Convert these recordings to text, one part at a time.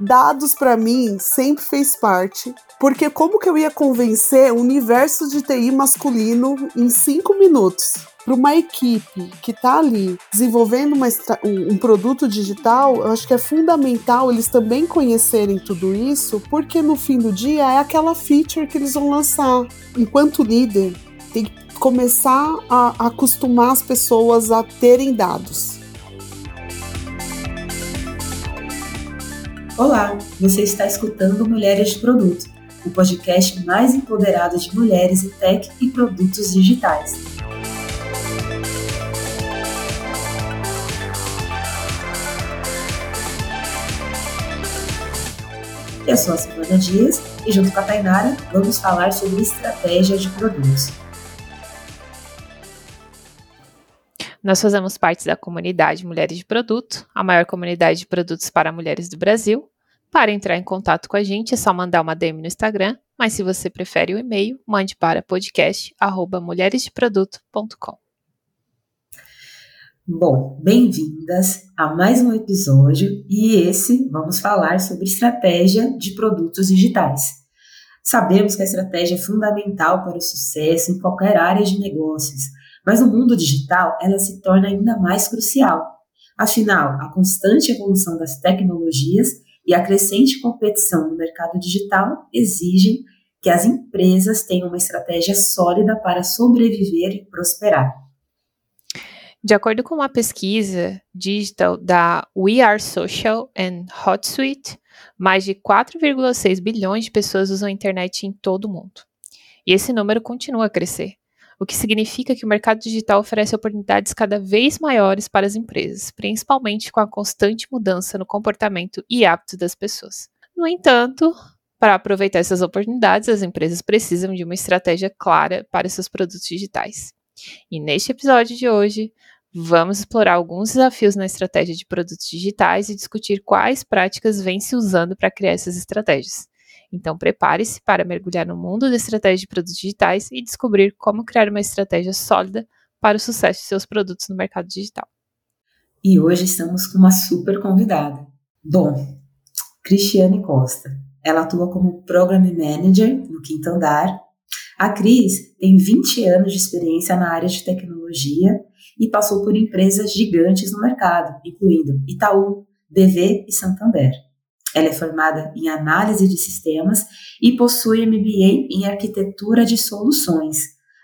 Dados para mim sempre fez parte, porque como que eu ia convencer o universo de TI masculino em cinco minutos? Para uma equipe que está ali desenvolvendo uma, um, um produto digital, eu acho que é fundamental eles também conhecerem tudo isso, porque no fim do dia é aquela feature que eles vão lançar. Enquanto líder, tem que começar a acostumar as pessoas a terem dados. Olá, você está escutando Mulheres de Produto, o podcast mais empoderado de mulheres em tech e produtos digitais. Eu sou a Silvana Dias e, junto com a Tainara, vamos falar sobre estratégia de produtos. Nós fazemos parte da comunidade Mulheres de Produto, a maior comunidade de produtos para mulheres do Brasil. Para entrar em contato com a gente é só mandar uma DM no Instagram, mas se você prefere o e-mail, mande para podcast@mulheresdeproduto.com. Bom, bem-vindas a mais um episódio e esse vamos falar sobre estratégia de produtos digitais. Sabemos que a estratégia é fundamental para o sucesso em qualquer área de negócios, mas no mundo digital, ela se torna ainda mais crucial. Afinal, a constante evolução das tecnologias e a crescente competição no mercado digital exigem que as empresas tenham uma estratégia sólida para sobreviver e prosperar. De acordo com uma pesquisa digital da We Are Social and Hotsuite, mais de 4,6 bilhões de pessoas usam a internet em todo o mundo. E esse número continua a crescer o que significa que o mercado digital oferece oportunidades cada vez maiores para as empresas, principalmente com a constante mudança no comportamento e hábitos das pessoas. No entanto, para aproveitar essas oportunidades, as empresas precisam de uma estratégia clara para seus produtos digitais. E neste episódio de hoje, vamos explorar alguns desafios na estratégia de produtos digitais e discutir quais práticas vêm se usando para criar essas estratégias. Então, prepare-se para mergulhar no mundo da estratégia de produtos digitais e descobrir como criar uma estratégia sólida para o sucesso de seus produtos no mercado digital. E hoje estamos com uma super convidada. Bom, Cristiane Costa. Ela atua como Program Manager no Quinto Andar. A Cris tem 20 anos de experiência na área de tecnologia e passou por empresas gigantes no mercado, incluindo Itaú, BV e Santander. Ela é formada em análise de sistemas e possui MBA em arquitetura de soluções,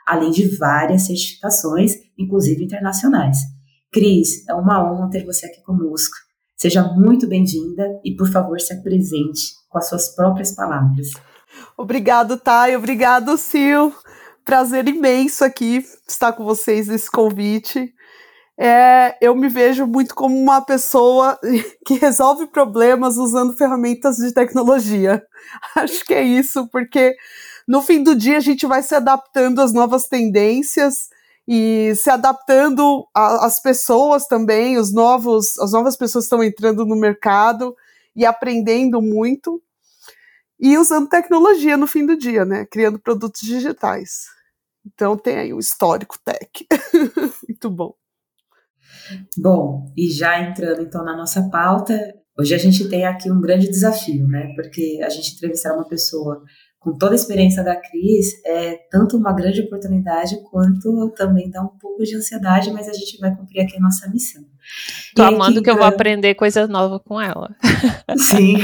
além de várias certificações, inclusive internacionais. Cris, é uma honra ter você aqui conosco. Seja muito bem-vinda e, por favor, se apresente com as suas próprias palavras. Obrigado, Thay. Obrigado, Sil. Prazer imenso aqui estar com vocês nesse convite é, eu me vejo muito como uma pessoa que resolve problemas usando ferramentas de tecnologia. Acho que é isso, porque no fim do dia a gente vai se adaptando às novas tendências e se adaptando às pessoas também, os novos, as novas pessoas estão entrando no mercado e aprendendo muito e usando tecnologia no fim do dia, né? Criando produtos digitais. Então tem aí um histórico tech. muito bom. Bom, e já entrando então na nossa pauta, hoje a gente tem aqui um grande desafio, né? Porque a gente entrevistar uma pessoa com toda a experiência da Cris é tanto uma grande oportunidade quanto também dá um pouco de ansiedade, mas a gente vai cumprir aqui a nossa missão. Tô e amando que eu vou aprender coisa nova com ela. Sim,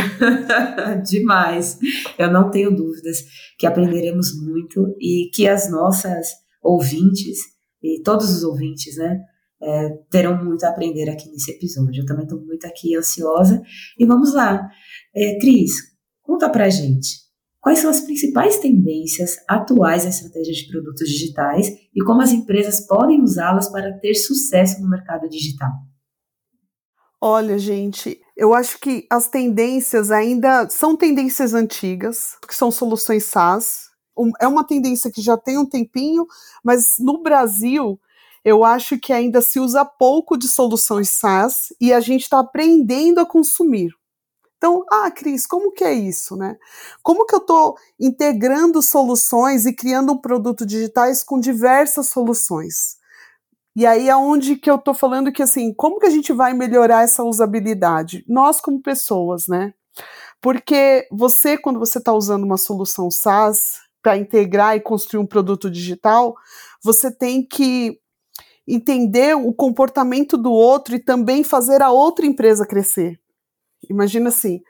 demais. Eu não tenho dúvidas que aprenderemos muito e que as nossas ouvintes e todos os ouvintes, né, é, terão muito a aprender aqui nesse episódio. Eu também estou muito aqui ansiosa. E vamos lá. É, Cris, conta pra gente. Quais são as principais tendências atuais da estratégia de produtos digitais e como as empresas podem usá-las para ter sucesso no mercado digital? Olha, gente, eu acho que as tendências ainda são tendências antigas, que são soluções SaaS. É uma tendência que já tem um tempinho, mas no Brasil eu acho que ainda se usa pouco de soluções SaaS e a gente está aprendendo a consumir. Então, ah, Cris, como que é isso, né? Como que eu estou integrando soluções e criando um produto digitais com diversas soluções? E aí é onde que eu estou falando que assim, como que a gente vai melhorar essa usabilidade? Nós como pessoas, né? Porque você, quando você está usando uma solução SaaS para integrar e construir um produto digital, você tem que entender o comportamento do outro e também fazer a outra empresa crescer. Imagina assim,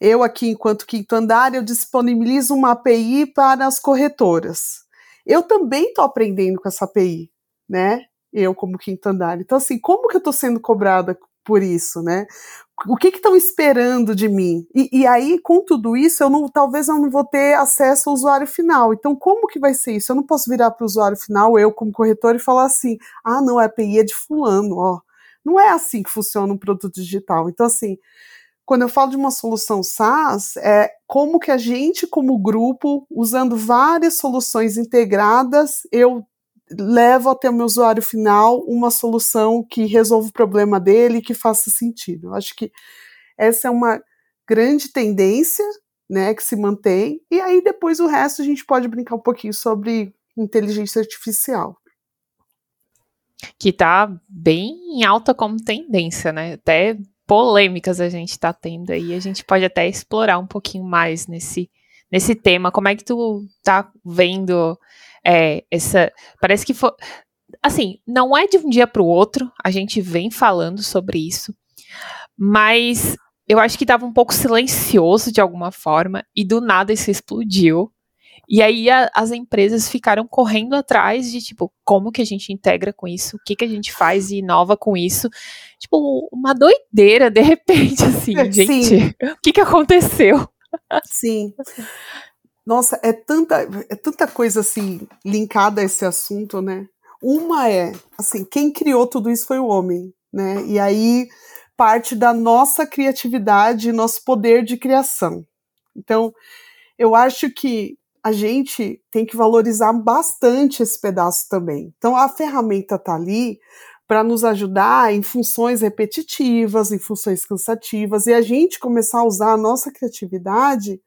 eu aqui, enquanto quinto andar, eu disponibilizo uma API para as corretoras. Eu também estou aprendendo com essa API, né? Eu como quinto andar. Então, assim, como que eu estou sendo cobrada por isso, né? O que estão esperando de mim? E, e, aí, com tudo isso, eu não, talvez eu não vou ter acesso ao usuário final. Então, como que vai ser isso? Eu não posso virar para o usuário final, eu como corretor, e falar assim: ah, não, a API é de fulano, ó. Não é assim que funciona um produto digital. Então, assim, quando eu falo de uma solução SaaS, é como que a gente, como grupo, usando várias soluções integradas, eu levo até o meu usuário final uma solução que resolva o problema dele e que faça sentido. Eu acho que essa é uma grande tendência, né, que se mantém. E aí depois o resto a gente pode brincar um pouquinho sobre inteligência artificial. Que está bem em alta como tendência, né? Até polêmicas a gente está tendo aí. A gente pode até explorar um pouquinho mais nesse, nesse tema. Como é que tu tá vendo é, essa. Parece que foi. Assim, não é de um dia para o outro, a gente vem falando sobre isso, mas eu acho que estava um pouco silencioso de alguma forma, e do nada isso explodiu. E aí a, as empresas ficaram correndo atrás de, tipo, como que a gente integra com isso, o que que a gente faz e inova com isso. Tipo, uma doideira, de repente, assim, gente. Sim. O que que aconteceu? Sim. Nossa, é tanta, é tanta coisa assim linkada a esse assunto, né? Uma é, assim, quem criou tudo isso foi o homem, né? E aí parte da nossa criatividade, nosso poder de criação. Então, eu acho que a gente tem que valorizar bastante esse pedaço também. Então, a ferramenta está ali para nos ajudar em funções repetitivas, em funções cansativas, e a gente começar a usar a nossa criatividade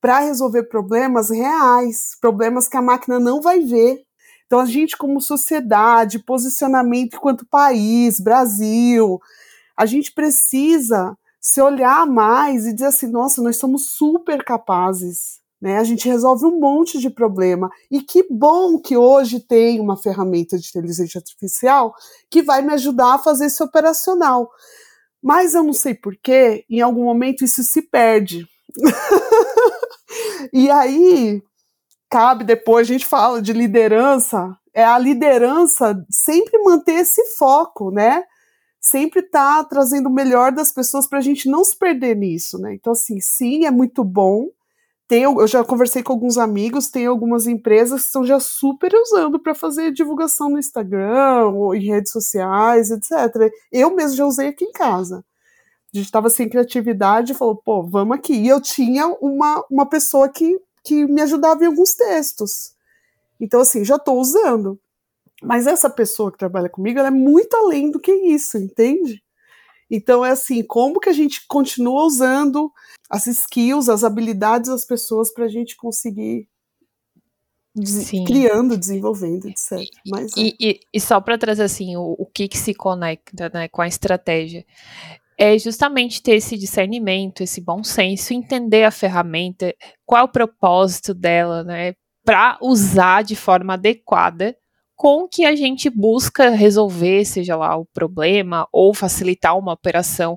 para resolver problemas reais, problemas que a máquina não vai ver. Então, a gente, como sociedade, posicionamento enquanto país, Brasil, a gente precisa se olhar mais e dizer assim: nossa, nós somos super capazes. Né? A gente resolve um monte de problema. E que bom que hoje tem uma ferramenta de inteligência artificial que vai me ajudar a fazer isso operacional. Mas eu não sei porquê, em algum momento isso se perde. e aí, cabe depois, a gente fala de liderança, é a liderança sempre manter esse foco, né? Sempre tá trazendo o melhor das pessoas para a gente não se perder nisso, né? Então, assim, sim, é muito bom. Tem, eu já conversei com alguns amigos, tem algumas empresas que estão já super usando para fazer divulgação no Instagram ou em redes sociais, etc. Eu mesmo já usei aqui em casa a gente estava sem criatividade e falou, pô, vamos aqui. E eu tinha uma, uma pessoa que, que me ajudava em alguns textos. Então, assim, já estou usando. Mas essa pessoa que trabalha comigo, ela é muito além do que isso, entende? Então, é assim, como que a gente continua usando as skills, as habilidades das pessoas para a gente conseguir Sim. criando, desenvolvendo, etc. Mas, e, é. e, e, só para trazer assim o, o que, que se conecta né, com a estratégia é justamente ter esse discernimento, esse bom senso, entender a ferramenta, qual é o propósito dela, né, para usar de forma adequada com que a gente busca resolver, seja lá o problema ou facilitar uma operação.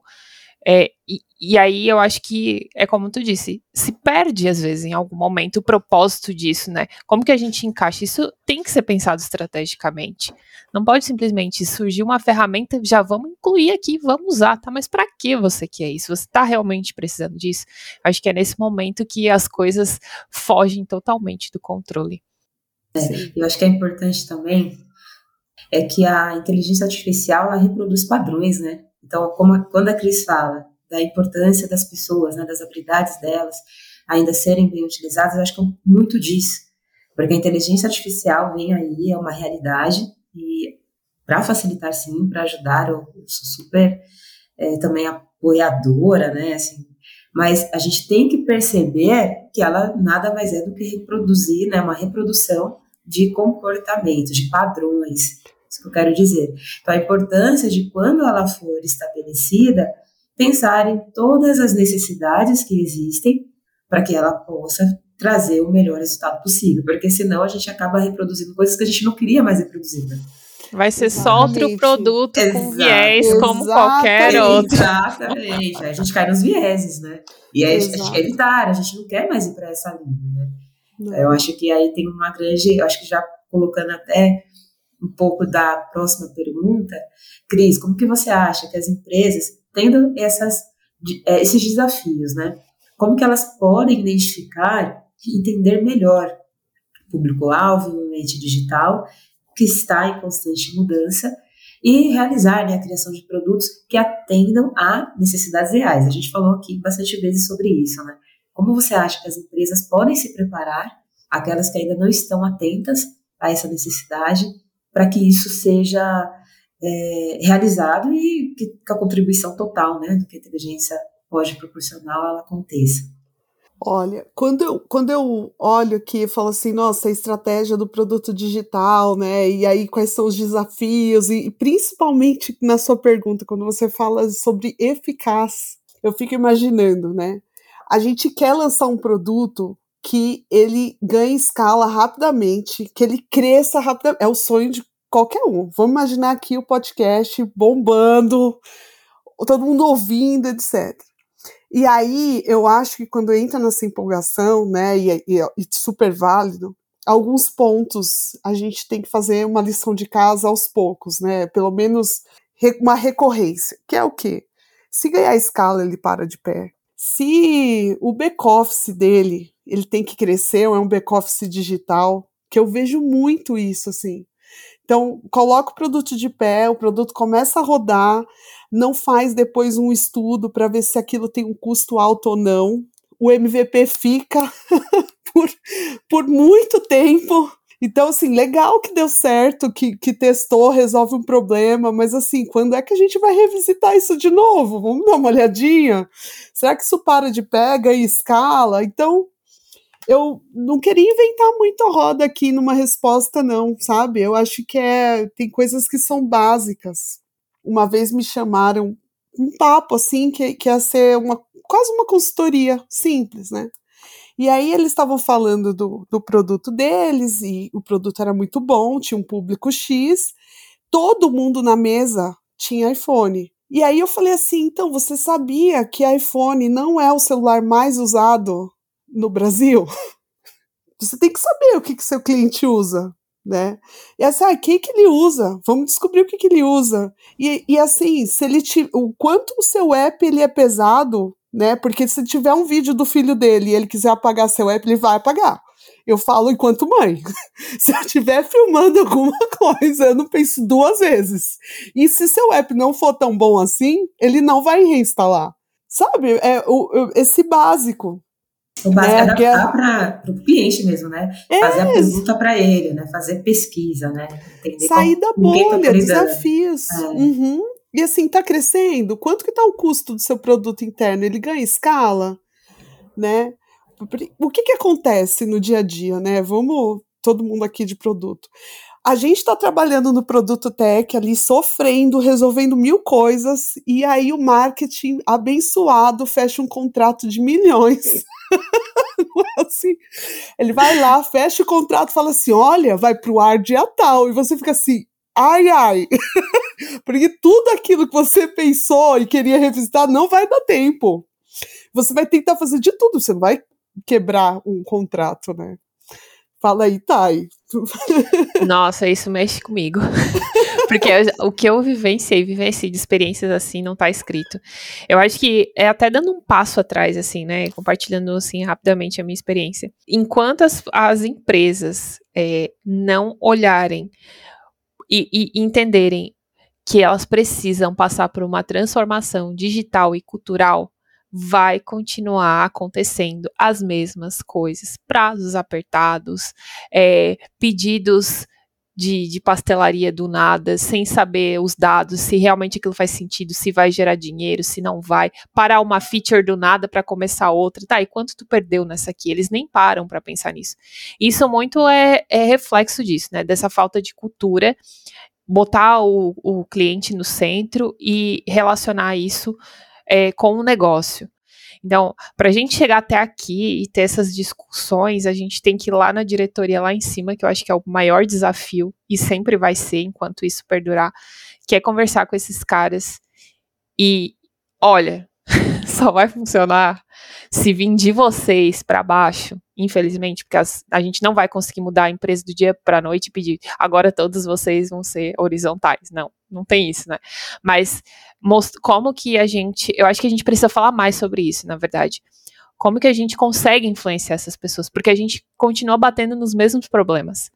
É, e, e, aí eu acho que é como tu disse, se perde às vezes em algum momento o propósito disso, né? Como que a gente encaixa? Isso tem que ser pensado estrategicamente. Não pode simplesmente surgir uma ferramenta, já vamos incluir aqui, vamos usar, tá? Mas para que você quer isso? Você está realmente precisando disso? Acho que é nesse momento que as coisas fogem totalmente do controle. É, eu acho que é importante também é que a inteligência artificial ela reproduz padrões, né? Então, como, quando a Cris fala da importância das pessoas, né, das habilidades delas ainda serem bem utilizadas, acho que é muito disso. Porque a inteligência artificial vem aí, é uma realidade, e para facilitar, sim, para ajudar, eu, eu, sou super é, também apoiadora, né, assim, mas a gente tem que perceber que ela nada mais é do que reproduzir, né, uma reprodução de comportamentos, de padrões, isso que eu quero dizer. Então, a importância de quando ela for estabelecida, pensar em todas as necessidades que existem para que ela possa trazer o melhor resultado possível, porque senão a gente acaba reproduzindo coisas que a gente não queria mais reproduzir. Né? Vai ser Exatamente. só outro produto Exato. com viés Exatamente. como qualquer outro. Exatamente. A gente cai nos vieses, né? E aí Exato. a gente quer evitar, a gente não quer mais ir para essa linha, né? Não. Eu acho que aí tem uma grande, eu acho que já colocando até um pouco da próxima pergunta, Cris, como que você acha que as empresas, tendo essas, é, esses desafios, né? Como que elas podem identificar e entender melhor o público-alvo, o ambiente digital, que está em constante mudança, e realizar né, a criação de produtos que atendam a necessidades reais. A gente falou aqui bastante vezes sobre isso, né? Como você acha que as empresas podem se preparar, aquelas que ainda não estão atentas a essa necessidade, para que isso seja é, realizado e que, a contribuição total, né, do que a inteligência pode proporcionar, ela aconteça. Olha, quando eu, quando eu olho aqui e falo assim, nossa, a estratégia do produto digital, né? E aí quais são os desafios, e, e principalmente na sua pergunta, quando você fala sobre eficaz, eu fico imaginando, né? A gente quer lançar um produto que ele ganhe escala rapidamente, que ele cresça rapidamente. É o sonho de qualquer um. Vamos imaginar aqui o podcast bombando, todo mundo ouvindo, etc. E aí eu acho que quando entra nessa empolgação, né, e, e, e super válido, alguns pontos a gente tem que fazer uma lição de casa aos poucos, né? Pelo menos uma recorrência, que é o quê? Se ganhar escala, ele para de pé. Se o back-office dele, ele tem que crescer, ou é um back-office digital, que eu vejo muito isso, assim. Então, coloca o produto de pé, o produto começa a rodar, não faz depois um estudo para ver se aquilo tem um custo alto ou não. O MVP fica por, por muito tempo. Então, assim, legal que deu certo, que, que testou, resolve um problema, mas assim, quando é que a gente vai revisitar isso de novo? Vamos dar uma olhadinha? Será que isso para de pega e escala? Então, eu não queria inventar muito a roda aqui numa resposta, não, sabe? Eu acho que é, tem coisas que são básicas. Uma vez me chamaram um papo assim, que, que ia ser uma, quase uma consultoria simples, né? E aí eles estavam falando do, do produto deles, e o produto era muito bom, tinha um público X, todo mundo na mesa tinha iPhone. E aí eu falei assim, então, você sabia que iPhone não é o celular mais usado no Brasil, você tem que saber o que, que seu cliente usa, né? E assim, ah, o que, que ele usa? Vamos descobrir o que, que ele usa. E, e assim, se ele te, o quanto o seu app ele é pesado, né? Porque se tiver um vídeo do filho dele e ele quiser apagar seu app, ele vai apagar. Eu falo enquanto mãe. se eu estiver filmando alguma coisa, eu não penso duas vezes. E se seu app não for tão bom assim, ele não vai reinstalar. Sabe? É o, esse básico. O básico é, adaptar para o cliente mesmo, né? É. Fazer a pergunta para ele, né? Fazer pesquisa, né? Entender Sair da tá bolha, tá desafios. É. Uhum. E assim, tá crescendo? Quanto que tá o custo do seu produto interno? Ele ganha escala? Né? O que que acontece no dia a dia, né? Vamos, todo mundo aqui de produto. A gente está trabalhando no produto tech ali, sofrendo, resolvendo mil coisas, e aí o marketing abençoado fecha um contrato de milhões É assim. Ele vai lá, fecha o contrato, fala assim: olha, vai pro ar dia tal, e você fica assim, ai, ai. Porque tudo aquilo que você pensou e queria revisitar não vai dar tempo. Você vai tentar fazer de tudo, você não vai quebrar um contrato, né? Fala aí, Thay. Nossa, isso mexe comigo. Porque o que eu vivenciei, vivenciei de experiências assim, não tá escrito. Eu acho que é até dando um passo atrás, assim, né? Compartilhando, assim, rapidamente a minha experiência. Enquanto as, as empresas é, não olharem e, e entenderem que elas precisam passar por uma transformação digital e cultural, vai continuar acontecendo as mesmas coisas, prazos apertados, é, pedidos de, de, pastelaria do nada, sem saber os dados, se realmente aquilo faz sentido, se vai gerar dinheiro, se não vai, parar uma feature do nada para começar outra, tá? E quanto tu perdeu nessa aqui? Eles nem param para pensar nisso. Isso muito é, é, reflexo disso, né? Dessa falta de cultura, botar o, o cliente no centro e relacionar isso é, com o negócio. Então, para a gente chegar até aqui e ter essas discussões, a gente tem que ir lá na diretoria, lá em cima, que eu acho que é o maior desafio e sempre vai ser enquanto isso perdurar, que é conversar com esses caras e, olha, só vai funcionar se vir de vocês para baixo, infelizmente, porque as, a gente não vai conseguir mudar a empresa do dia para noite e pedir agora todos vocês vão ser horizontais. Não, não tem isso, né? Mas como que a gente, eu acho que a gente precisa falar mais sobre isso, na verdade. Como que a gente consegue influenciar essas pessoas? Porque a gente continua batendo nos mesmos problemas.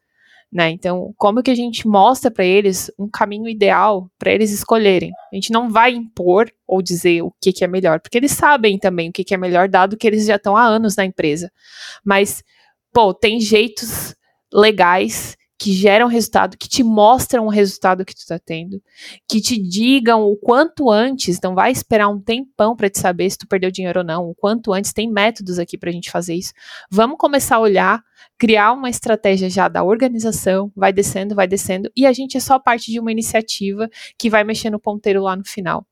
Né? Então, como que a gente mostra para eles um caminho ideal para eles escolherem? A gente não vai impor ou dizer o que, que é melhor, porque eles sabem também o que, que é melhor, dado que eles já estão há anos na empresa. Mas, pô, tem jeitos legais que geram resultado, que te mostram o resultado que tu está tendo, que te digam o quanto antes, não vai esperar um tempão para te saber se tu perdeu dinheiro ou não, o quanto antes, tem métodos aqui para a gente fazer isso. Vamos começar a olhar, criar uma estratégia já da organização, vai descendo, vai descendo, e a gente é só parte de uma iniciativa que vai mexer no ponteiro lá no final.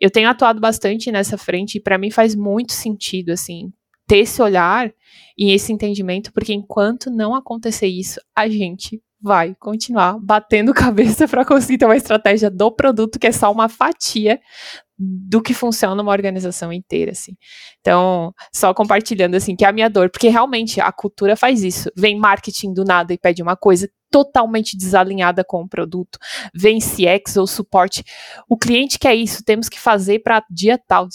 Eu tenho atuado bastante nessa frente e para mim faz muito sentido, assim, ter esse olhar e esse entendimento, porque enquanto não acontecer isso, a gente vai continuar batendo cabeça para conseguir ter uma estratégia do produto que é só uma fatia do que funciona uma organização inteira, assim. Então, só compartilhando, assim, que é a minha dor, porque realmente a cultura faz isso. Vem marketing do nada e pede uma coisa totalmente desalinhada com o produto. Vem CX ou suporte. O cliente quer isso, temos que fazer para dia tal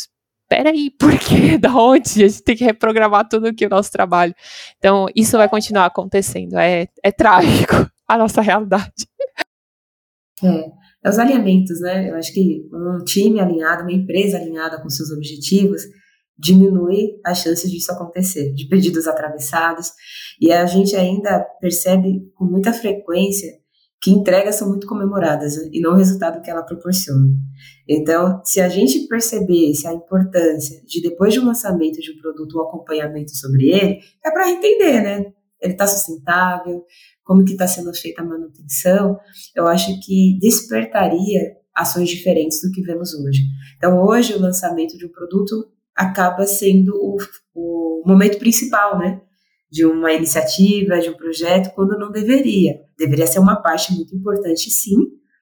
peraí, por quê? Da onde? A gente tem que reprogramar tudo aqui o nosso trabalho. Então, isso vai continuar acontecendo. É, é trágico a nossa realidade. É, é os alinhamentos, né? Eu acho que um time alinhado, uma empresa alinhada com seus objetivos, diminui as chances disso acontecer, de pedidos atravessados. E a gente ainda percebe com muita frequência que entregas são muito comemoradas né, e não o resultado que ela proporciona. Então, se a gente percebesse a importância de, depois de um lançamento de um produto, um acompanhamento sobre ele, é para entender, né? Ele está sustentável, como que está sendo feita a manutenção, eu acho que despertaria ações diferentes do que vemos hoje. Então, hoje, o lançamento de um produto acaba sendo o, o momento principal, né? De uma iniciativa, de um projeto, quando não deveria. Deveria ser uma parte muito importante, sim,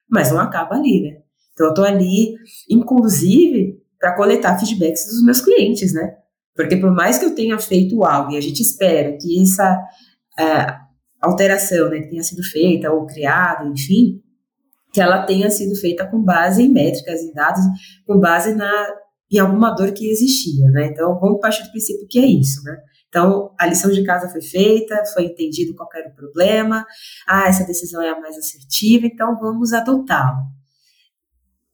mas não acaba ali, né? Então, eu estou ali, inclusive, para coletar feedbacks dos meus clientes, né? Porque por mais que eu tenha feito algo e a gente espera que essa é, alteração né, que tenha sido feita ou criada, enfim, que ela tenha sido feita com base em métricas, em dados, com base na, em alguma dor que existia, né? Então, vamos partir do princípio que é isso, né? Então, a lição de casa foi feita, foi entendido qual era o problema, ah, essa decisão é a mais assertiva, então vamos adotá-la.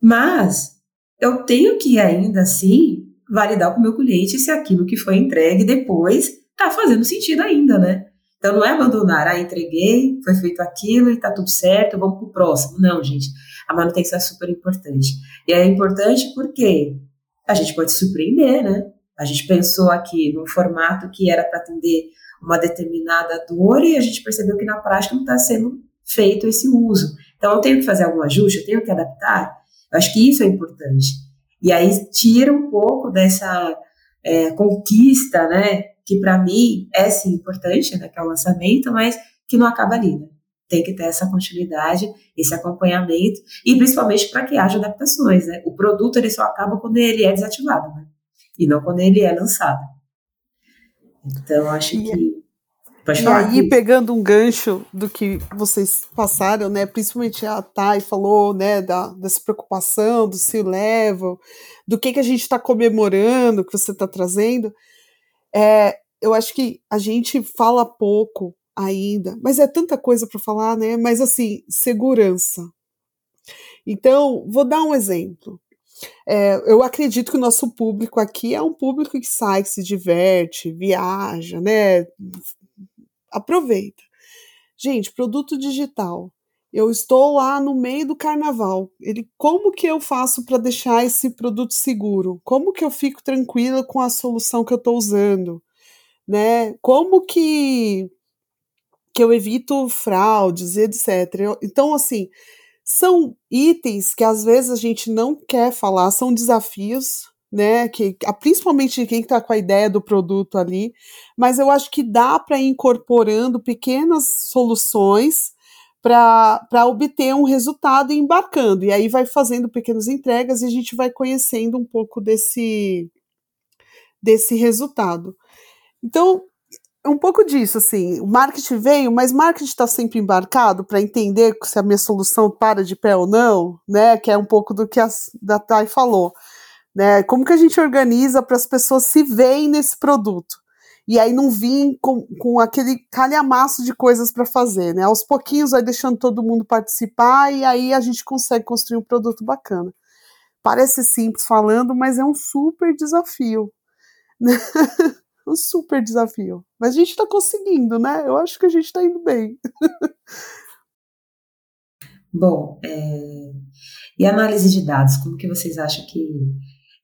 Mas eu tenho que ainda assim validar com o meu cliente se aquilo que foi entregue depois está fazendo sentido ainda, né? Então não é abandonar, ah, entreguei, foi feito aquilo e está tudo certo, vamos para o próximo. Não, gente, a manutenção é super importante. E é importante porque a gente pode se surpreender, né? A gente pensou aqui num formato que era para atender uma determinada dor e a gente percebeu que na prática não está sendo feito esse uso. Então, eu tenho que fazer algum ajuste, eu tenho que adaptar. Eu acho que isso é importante. E aí tira um pouco dessa é, conquista, né? Que para mim é sim importante, né? Que é o lançamento, mas que não acaba ali, né? Tem que ter essa continuidade, esse acompanhamento e principalmente para que haja adaptações, né? O produto ele só acaba quando ele é desativado, né? E não quando ele é lançado. Então, acho e, que. Pode e falar. aí, pegando um gancho do que vocês passaram, né? Principalmente a Thay falou, né, da, dessa preocupação, do seu level, do que, que a gente está comemorando, que você está trazendo. É, eu acho que a gente fala pouco ainda, mas é tanta coisa para falar, né? Mas assim, segurança. Então, vou dar um exemplo. É, eu acredito que o nosso público aqui é um público que sai, que se diverte, viaja, né? Aproveita. Gente, produto digital. Eu estou lá no meio do carnaval. Ele, como que eu faço para deixar esse produto seguro? Como que eu fico tranquila com a solução que eu estou usando? Né? Como que que eu evito fraudes, etc. Então, assim, são itens que às vezes a gente não quer falar, são desafios, né? Que, principalmente quem está com a ideia do produto ali, mas eu acho que dá para ir incorporando pequenas soluções para obter um resultado e embarcando. E aí vai fazendo pequenas entregas e a gente vai conhecendo um pouco desse, desse resultado. Então, um pouco disso, assim, o marketing veio, mas marketing está sempre embarcado para entender se a minha solução para de pé ou não, né? Que é um pouco do que a da Thay falou, né? Como que a gente organiza para as pessoas se veem nesse produto? E aí não vir com, com aquele calhamaço de coisas para fazer, né? Aos pouquinhos vai deixando todo mundo participar e aí a gente consegue construir um produto bacana. Parece simples falando, mas é um super desafio. um super desafio. Mas a gente está conseguindo, né? Eu acho que a gente está indo bem. Bom, é... e análise de dados, como que vocês acham que,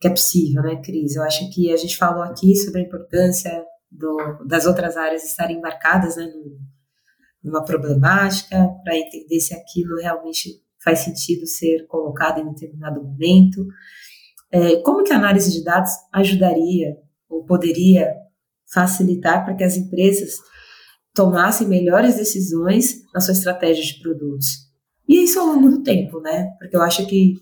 que é possível, né, Cris? Eu acho que a gente falou aqui sobre a importância do, das outras áreas estarem embarcadas né, numa problemática, para entender se aquilo realmente faz sentido ser colocado em determinado momento. É, como que a análise de dados ajudaria ou poderia facilitar para que as empresas tomassem melhores decisões na sua estratégia de produtos. E isso ao longo do tempo, né? Porque eu acho que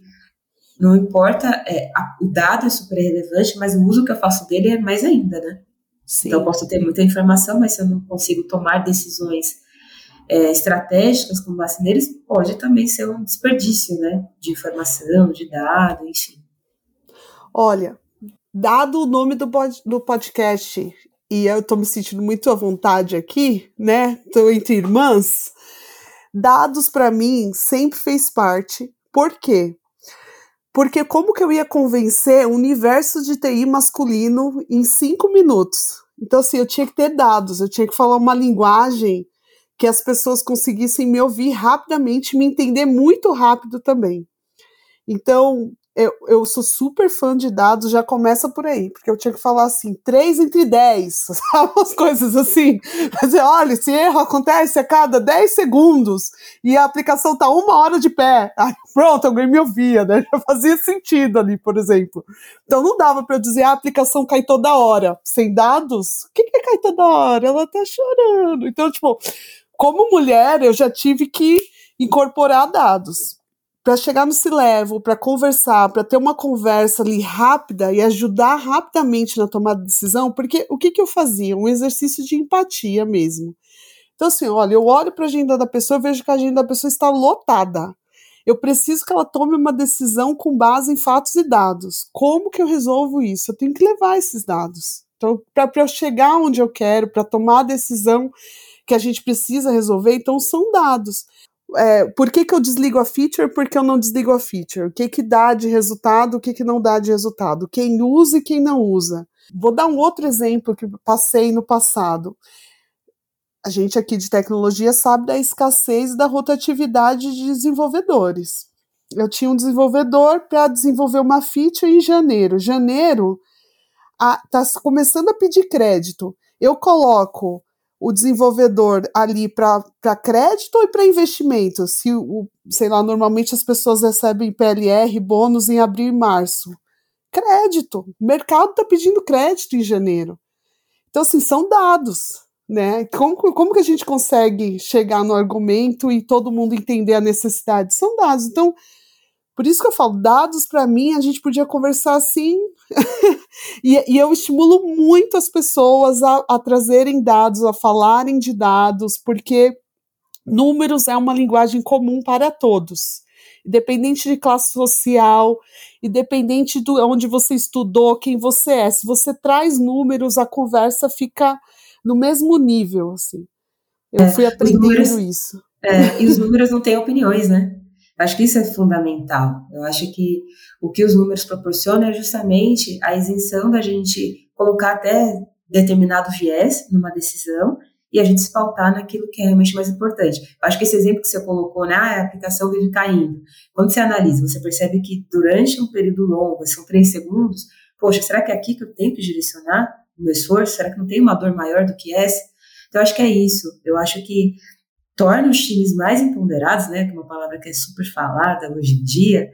não importa, é, a, o dado é super relevante, mas o uso que eu faço dele é mais ainda, né? Sim. Então eu posso ter muita informação, mas se eu não consigo tomar decisões é, estratégicas com base neles, pode também ser um desperdício, né? De informação, de dado, enfim. Olha, dado o nome do, pod, do podcast e eu tô me sentindo muito à vontade aqui, né? Tô entre irmãs. Dados para mim sempre fez parte. Por quê? Porque como que eu ia convencer o universo de TI masculino em cinco minutos? Então, assim, eu tinha que ter dados, eu tinha que falar uma linguagem que as pessoas conseguissem me ouvir rapidamente, me entender muito rápido também. Então, eu, eu sou super fã de dados, já começa por aí, porque eu tinha que falar assim, 3 entre 10, sabe? Umas coisas assim. Dizer, olha, esse erro acontece a cada 10 segundos e a aplicação tá uma hora de pé. Aí, pronto, alguém me ouvia, né? Já fazia sentido ali, por exemplo. Então não dava para eu dizer ah, a aplicação cai toda hora. Sem dados, o que, que é cai toda hora? Ela tá chorando. Então, tipo, como mulher, eu já tive que incorporar dados para chegar no se levo, para conversar, para ter uma conversa ali rápida e ajudar rapidamente na tomada de decisão, porque o que, que eu fazia? Um exercício de empatia mesmo. Então, assim, olha, eu olho para a agenda da pessoa e vejo que a agenda da pessoa está lotada. Eu preciso que ela tome uma decisão com base em fatos e dados. Como que eu resolvo isso? Eu tenho que levar esses dados. Então, para eu chegar onde eu quero, para tomar a decisão que a gente precisa resolver, então são dados é, por que, que eu desligo a feature, por que eu não desligo a feature? O que, que dá de resultado, o que, que não dá de resultado? Quem usa e quem não usa. Vou dar um outro exemplo que passei no passado. A gente aqui de tecnologia sabe da escassez da rotatividade de desenvolvedores. Eu tinha um desenvolvedor para desenvolver uma feature em janeiro. Janeiro está começando a pedir crédito. Eu coloco o desenvolvedor ali para crédito ou para investimento? Se o, sei lá, normalmente as pessoas recebem PLR, bônus em abril e março. Crédito. O mercado está pedindo crédito em janeiro. Então, assim, são dados. Né? Como, como que a gente consegue chegar no argumento e todo mundo entender a necessidade? São dados. Então, por isso que eu falo, dados para mim, a gente podia conversar assim. e, e, eu estimulo muito as pessoas a, a trazerem dados, a falarem de dados, porque números é uma linguagem comum para todos. Independente de classe social, independente de onde você estudou, quem você é. Se você traz números, a conversa fica no mesmo nível, assim. Eu é, fui aprendendo números, isso. É, e os números não têm opiniões, né? Acho que isso é fundamental. Eu acho que o que os números proporcionam é justamente a isenção da gente colocar até determinado viés numa decisão e a gente se pautar naquilo que é realmente mais importante. Eu acho que esse exemplo que você colocou, né, ah, a aplicação vive caindo. Quando você analisa, você percebe que durante um período longo, são três segundos, poxa, será que é aqui que eu tenho que direcionar o meu esforço? Será que não tem uma dor maior do que essa? Então, eu acho que é isso. Eu acho que torna os times mais empoderados, né, que é uma palavra que é super falada hoje em dia,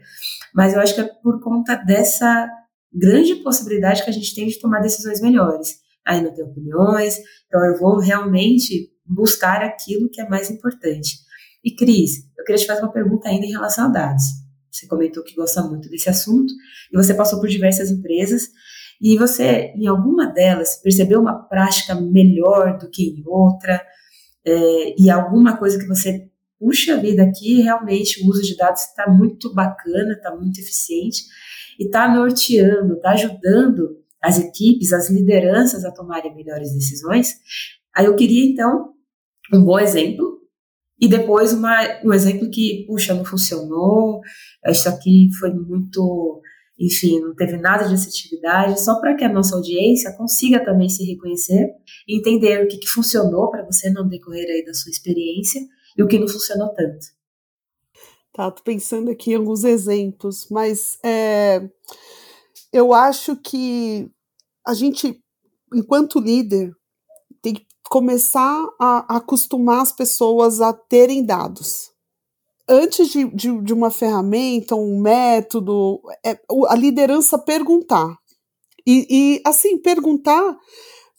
mas eu acho que é por conta dessa grande possibilidade que a gente tem de tomar decisões melhores. Aí não tem opiniões, então eu vou realmente buscar aquilo que é mais importante. E Cris, eu queria te fazer uma pergunta ainda em relação a dados. Você comentou que gosta muito desse assunto e você passou por diversas empresas e você, em alguma delas, percebeu uma prática melhor do que em outra é, e alguma coisa que você puxa vida aqui, realmente o uso de dados está muito bacana, está muito eficiente e está norteando, está ajudando as equipes, as lideranças a tomarem melhores decisões. Aí eu queria, então, um bom exemplo e depois uma, um exemplo que, puxa, não funcionou, isso aqui foi muito, enfim, não teve nada de assertividade, só para que a nossa audiência consiga também se reconhecer entender o que, que funcionou para você no decorrer aí da sua experiência e o que não funcionou tanto. Tá, tô pensando aqui em alguns exemplos, mas é, eu acho que a gente, enquanto líder, tem que começar a, acostumar as pessoas a terem dados. Antes de, de, de uma ferramenta, um método, é, a liderança perguntar. E, e, assim, perguntar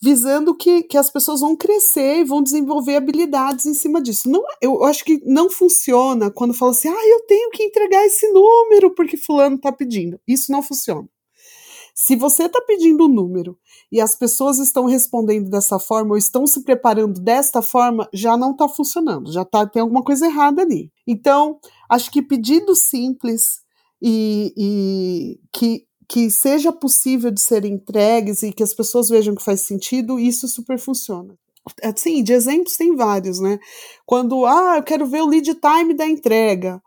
visando que, que as pessoas vão crescer e vão desenvolver habilidades em cima disso. Não, eu acho que não funciona quando fala assim, ah, eu tenho que entregar esse número porque fulano está pedindo. Isso não funciona. Se você está pedindo um número e as pessoas estão respondendo dessa forma ou estão se preparando desta forma, já não está funcionando, já tá, tem alguma coisa errada ali. Então, acho que pedidos simples e, e que que seja possível de serem entregues e que as pessoas vejam que faz sentido, isso super funciona. Assim, de exemplos tem vários, né? Quando, ah, eu quero ver o lead time da entrega.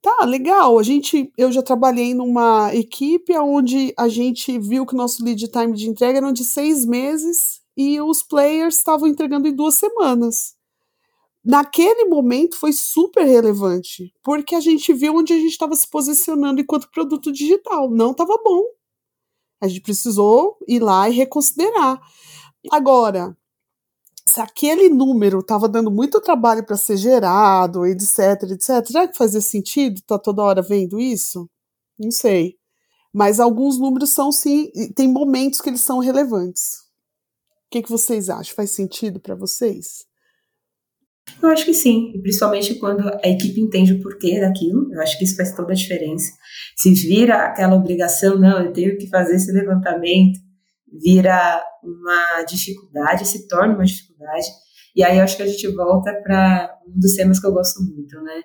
Tá, legal. A gente, eu já trabalhei numa equipe onde a gente viu que o nosso lead time de entrega era de seis meses e os players estavam entregando em duas semanas naquele momento foi super relevante, porque a gente viu onde a gente estava se posicionando enquanto produto digital. Não estava bom. A gente precisou ir lá e reconsiderar. Agora, se aquele número estava dando muito trabalho para ser gerado, etc, etc, será que fazia sentido? Tá toda hora vendo isso? Não sei. Mas alguns números são sim, tem momentos que eles são relevantes. O que, que vocês acham? Faz sentido para vocês? Eu acho que sim, principalmente quando a equipe entende o porquê daquilo, eu acho que isso faz toda a diferença. Se vira aquela obrigação, não, eu tenho que fazer esse levantamento, vira uma dificuldade, se torna uma dificuldade, e aí eu acho que a gente volta para um dos temas que eu gosto muito, né?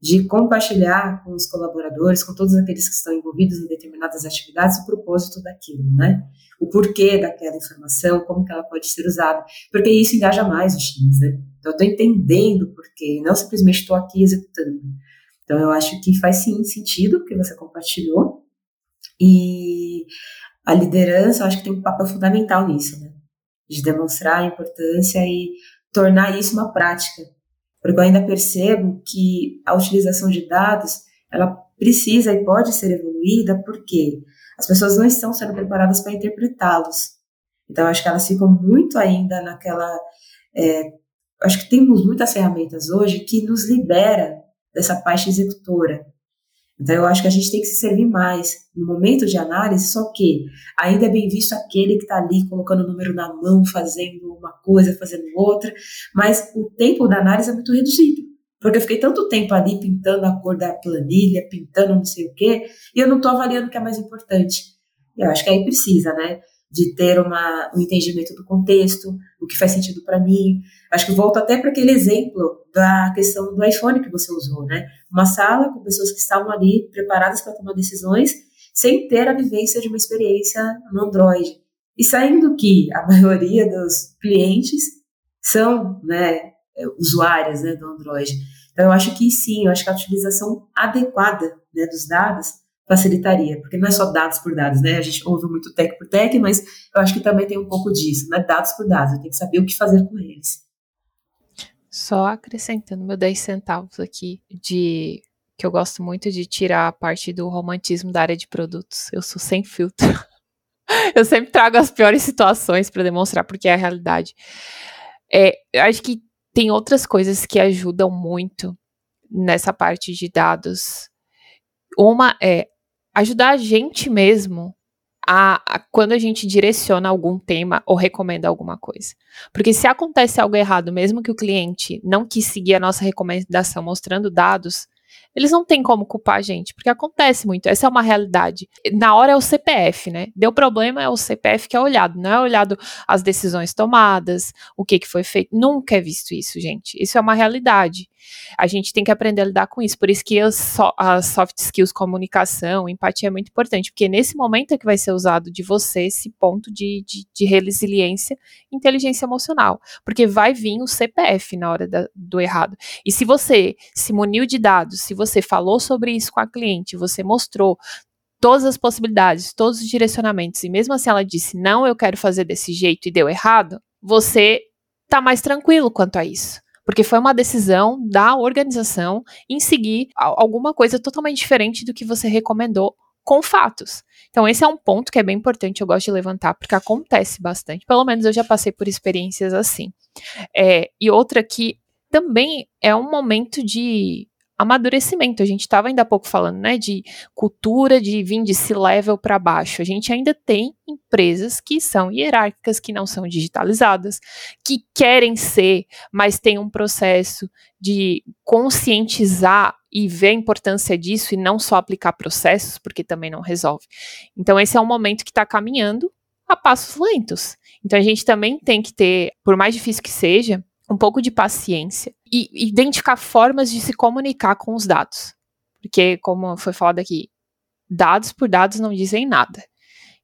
De compartilhar com os colaboradores, com todos aqueles que estão envolvidos em determinadas atividades, o propósito daquilo, né? O porquê daquela informação, como que ela pode ser usada, porque isso engaja mais os times, né? Então, eu estou entendendo o porquê, não simplesmente estou aqui executando. Então, eu acho que faz sim sentido o que você compartilhou. E a liderança, eu acho que tem um papel fundamental nisso, né? De demonstrar a importância e tornar isso uma prática. Porque eu ainda percebo que a utilização de dados, ela precisa e pode ser evoluída porque as pessoas não estão sendo preparadas para interpretá-los. Então, acho que elas ficam muito ainda naquela é, acho que temos muitas ferramentas hoje que nos libera dessa parte executora. Então, eu acho que a gente tem que se servir mais no momento de análise, só que ainda é bem visto aquele que está ali colocando o número na mão, fazendo uma coisa, fazendo outra, mas o tempo da análise é muito reduzido. Porque eu fiquei tanto tempo ali pintando a cor da planilha, pintando não sei o quê, e eu não estou avaliando o que é mais importante. Eu acho que aí precisa, né? de ter uma, um entendimento do contexto, o que faz sentido para mim. Acho que volto até para aquele exemplo da questão do iPhone que você usou, né? Uma sala com pessoas que estavam ali preparadas para tomar decisões sem ter a vivência de uma experiência no Android. E saindo que a maioria dos clientes são, né, usuários, né, do Android. Então eu acho que sim, eu acho que a utilização adequada, né, dos dados facilitaria, porque não é só dados por dados, né? A gente ouve muito tech por tech, mas eu acho que também tem um pouco disso, não é dados por dados, eu tenho que saber o que fazer com eles. Só acrescentando meu 10 centavos aqui de que eu gosto muito de tirar a parte do romantismo da área de produtos. Eu sou sem filtro. eu sempre trago as piores situações para demonstrar porque é a realidade. É, eu acho que tem outras coisas que ajudam muito nessa parte de dados. Uma é ajudar a gente mesmo a, a, quando a gente direciona algum tema ou recomenda alguma coisa. Porque se acontece algo errado, mesmo que o cliente não quis seguir a nossa recomendação mostrando dados, eles não têm como culpar a gente, porque acontece muito, essa é uma realidade. Na hora é o CPF, né? Deu problema, é o CPF que é olhado, não é olhado as decisões tomadas, o que, que foi feito. Nunca é visto isso, gente. Isso é uma realidade. A gente tem que aprender a lidar com isso. Por isso que as, so, as soft skills, comunicação, empatia é muito importante, porque nesse momento é que vai ser usado de você esse ponto de, de, de resiliência, inteligência emocional. Porque vai vir o CPF na hora da, do errado. E se você se muniu de dados, se você falou sobre isso com a cliente, você mostrou todas as possibilidades, todos os direcionamentos, e mesmo assim ela disse, não, eu quero fazer desse jeito e deu errado, você tá mais tranquilo quanto a isso porque foi uma decisão da organização em seguir alguma coisa totalmente diferente do que você recomendou com fatos. Então, esse é um ponto que é bem importante, eu gosto de levantar, porque acontece bastante. Pelo menos eu já passei por experiências assim. É, e outra que também é um momento de amadurecimento. A gente estava ainda há pouco falando, né, de cultura de vir de C-level para baixo. A gente ainda tem empresas que são hierárquicas, que não são digitalizadas, que querem ser, mas tem um processo de conscientizar e ver a importância disso e não só aplicar processos, porque também não resolve. Então, esse é um momento que está caminhando a passos lentos. Então, a gente também tem que ter, por mais difícil que seja, um pouco de paciência e identificar formas de se comunicar com os dados. Porque, como foi falado aqui, dados por dados não dizem nada.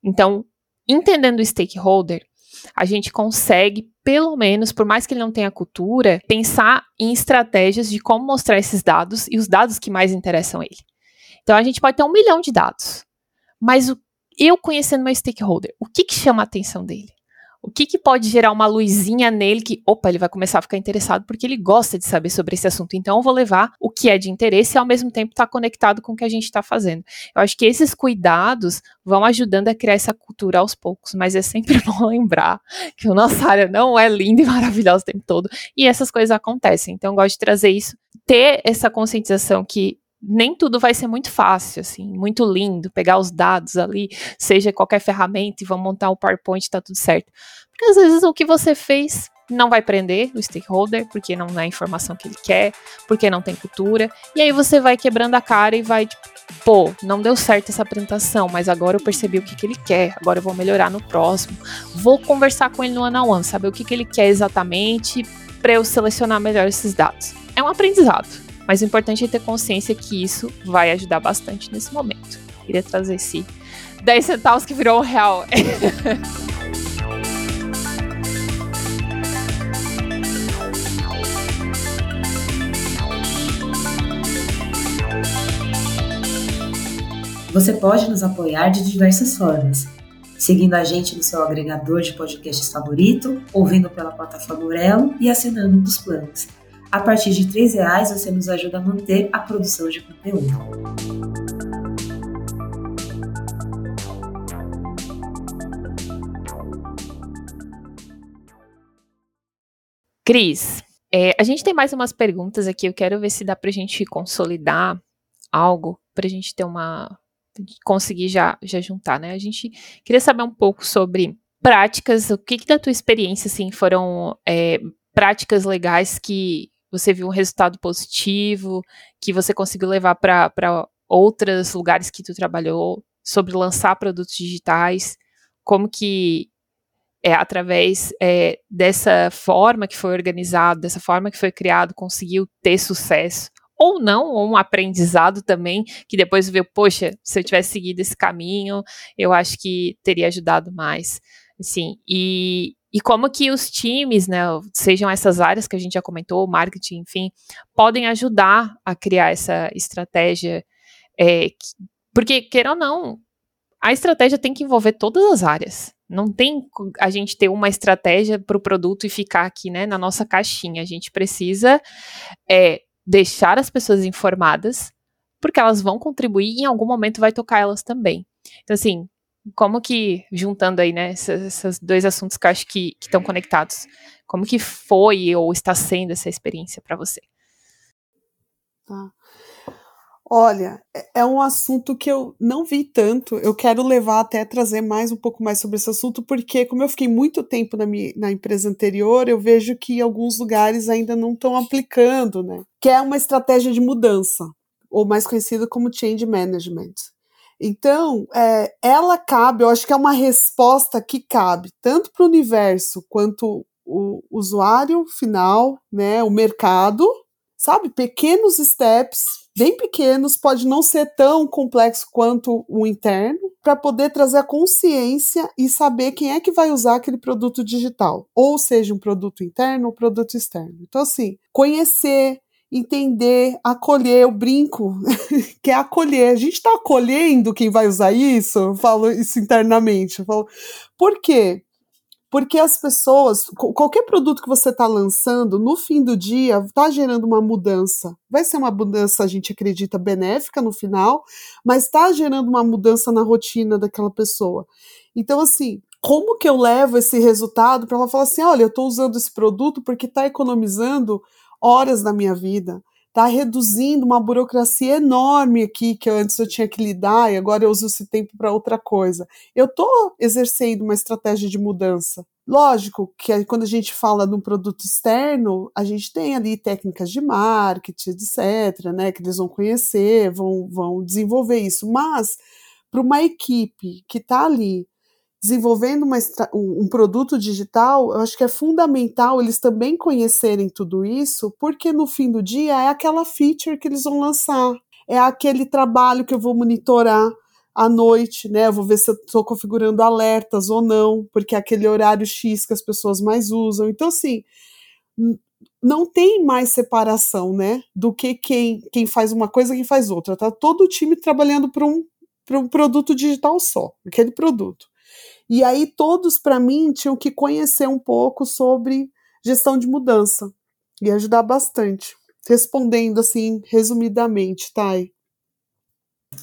Então, entendendo o stakeholder, a gente consegue, pelo menos, por mais que ele não tenha cultura, pensar em estratégias de como mostrar esses dados e os dados que mais interessam ele. Então, a gente pode ter um milhão de dados, mas o, eu conhecendo meu stakeholder, o que, que chama a atenção dele? O que, que pode gerar uma luzinha nele que, opa, ele vai começar a ficar interessado porque ele gosta de saber sobre esse assunto. Então, eu vou levar o que é de interesse e, ao mesmo tempo, estar tá conectado com o que a gente está fazendo. Eu acho que esses cuidados vão ajudando a criar essa cultura aos poucos, mas é sempre bom lembrar que a nossa área não é linda e maravilhosa o tempo todo e essas coisas acontecem. Então, eu gosto de trazer isso, ter essa conscientização que nem tudo vai ser muito fácil, assim, muito lindo, pegar os dados ali, seja qualquer ferramenta e vamos montar o PowerPoint, tá tudo certo. Porque às vezes o que você fez não vai prender o stakeholder, porque não é a informação que ele quer, porque não tem cultura, e aí você vai quebrando a cara e vai, tipo, pô, não deu certo essa apresentação, mas agora eu percebi o que, que ele quer, agora eu vou melhorar no próximo, vou conversar com ele no one on one, saber o que, que ele quer exatamente, para eu selecionar melhor esses dados. É um aprendizado. Mas o importante é ter consciência que isso vai ajudar bastante nesse momento. Queria trazer esse 10 centavos que virou um real. Você pode nos apoiar de diversas formas, seguindo a gente no seu agregador de podcasts favorito, ouvindo pela plataforma Aurelo e assinando um dos planos. A partir de R$ reais você nos ajuda a manter a produção de conteúdo. Cris, é, a gente tem mais umas perguntas aqui. Eu quero ver se dá para a gente consolidar algo, para a gente ter uma. conseguir já, já juntar, né? A gente queria saber um pouco sobre práticas, o que, que da tua experiência, assim, foram é, práticas legais que você viu um resultado positivo, que você conseguiu levar para outros lugares que tu trabalhou, sobre lançar produtos digitais, como que é, através é, dessa forma que foi organizado, dessa forma que foi criado, conseguiu ter sucesso. Ou não, ou um aprendizado também, que depois viu, poxa, se eu tivesse seguido esse caminho, eu acho que teria ajudado mais. Assim, e, e como que os times, né, sejam essas áreas que a gente já comentou, marketing, enfim, podem ajudar a criar essa estratégia, é, porque, queira ou não, a estratégia tem que envolver todas as áreas. Não tem a gente ter uma estratégia para o produto e ficar aqui, né, na nossa caixinha. A gente precisa é, deixar as pessoas informadas, porque elas vão contribuir e em algum momento vai tocar elas também. Então, assim, como que, juntando aí, né, esses, dois assuntos que eu acho que estão conectados, como que foi ou está sendo essa experiência para você? Tá. Olha, é, é um assunto que eu não vi tanto. Eu quero levar até trazer mais um pouco mais sobre esse assunto, porque como eu fiquei muito tempo na, minha, na empresa anterior, eu vejo que alguns lugares ainda não estão aplicando, né? Que é uma estratégia de mudança, ou mais conhecida como change management. Então, é, ela cabe, eu acho que é uma resposta que cabe tanto para o universo quanto o usuário final, né, o mercado, sabe? Pequenos steps bem pequenos, pode não ser tão complexo quanto o interno, para poder trazer a consciência e saber quem é que vai usar aquele produto digital, ou seja, um produto interno ou produto externo. Então, assim, conhecer, entender, acolher, eu brinco, que é acolher. A gente está acolhendo quem vai usar isso, eu falo isso internamente. Eu falo, por quê? Porque as pessoas, qualquer produto que você está lançando, no fim do dia, está gerando uma mudança. Vai ser uma mudança, a gente acredita, benéfica no final, mas está gerando uma mudança na rotina daquela pessoa. Então, assim, como que eu levo esse resultado para ela falar assim: olha, eu estou usando esse produto porque está economizando horas da minha vida, está reduzindo uma burocracia enorme aqui que antes eu tinha que lidar e agora eu uso esse tempo para outra coisa. Eu estou exercendo uma estratégia de mudança. Lógico que quando a gente fala de um produto externo, a gente tem ali técnicas de marketing, etc., né, que eles vão conhecer, vão, vão desenvolver isso. Mas para uma equipe que está ali desenvolvendo uma, um produto digital, eu acho que é fundamental eles também conhecerem tudo isso, porque no fim do dia é aquela feature que eles vão lançar, é aquele trabalho que eu vou monitorar à noite, né? Eu vou ver se eu estou configurando alertas ou não, porque é aquele horário X que as pessoas mais usam. Então, assim, não tem mais separação, né? Do que quem, quem faz uma coisa e quem faz outra. Tá todo o time trabalhando para um, um produto digital só, aquele produto. E aí todos, para mim, tinham que conhecer um pouco sobre gestão de mudança e ajudar bastante. Respondendo assim, resumidamente, Thay.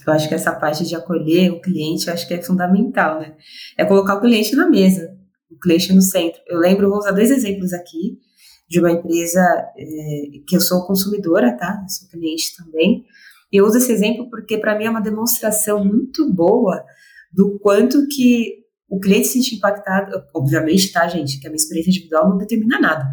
Eu acho que essa parte de acolher o cliente, eu acho que é fundamental, né? É colocar o cliente na mesa, o cliente no centro. Eu lembro, vou usar dois exemplos aqui, de uma empresa é, que eu sou consumidora, tá? Eu sou cliente também. E eu uso esse exemplo porque, para mim, é uma demonstração muito boa do quanto que o cliente se sente impactado, obviamente, tá, gente, que a minha experiência individual não determina nada.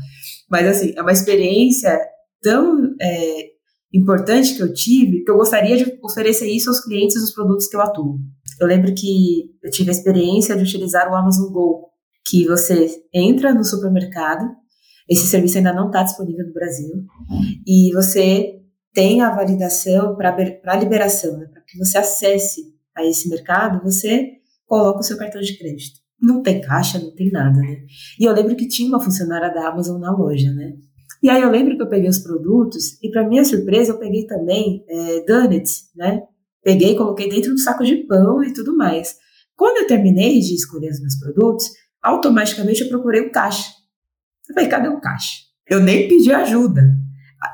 Mas, assim, é uma experiência tão é, importante que eu tive que eu gostaria de oferecer isso aos clientes dos produtos que eu atuo. Eu lembro que eu tive a experiência de utilizar o Amazon Go, que você entra no supermercado, esse serviço ainda não está disponível no Brasil, e você tem a validação para liberação, né, para que você acesse a esse mercado, você coloca o seu cartão de crédito. Não tem caixa, não tem nada, né? E eu lembro que tinha uma funcionária da Amazon na loja, né? E aí eu lembro que eu peguei os produtos e, para minha surpresa, eu peguei também é, donuts, né? Peguei, coloquei dentro do saco de pão e tudo mais. Quando eu terminei de escolher os meus produtos, automaticamente eu procurei o caixa. Eu falei, cadê o caixa? Eu nem pedi ajuda.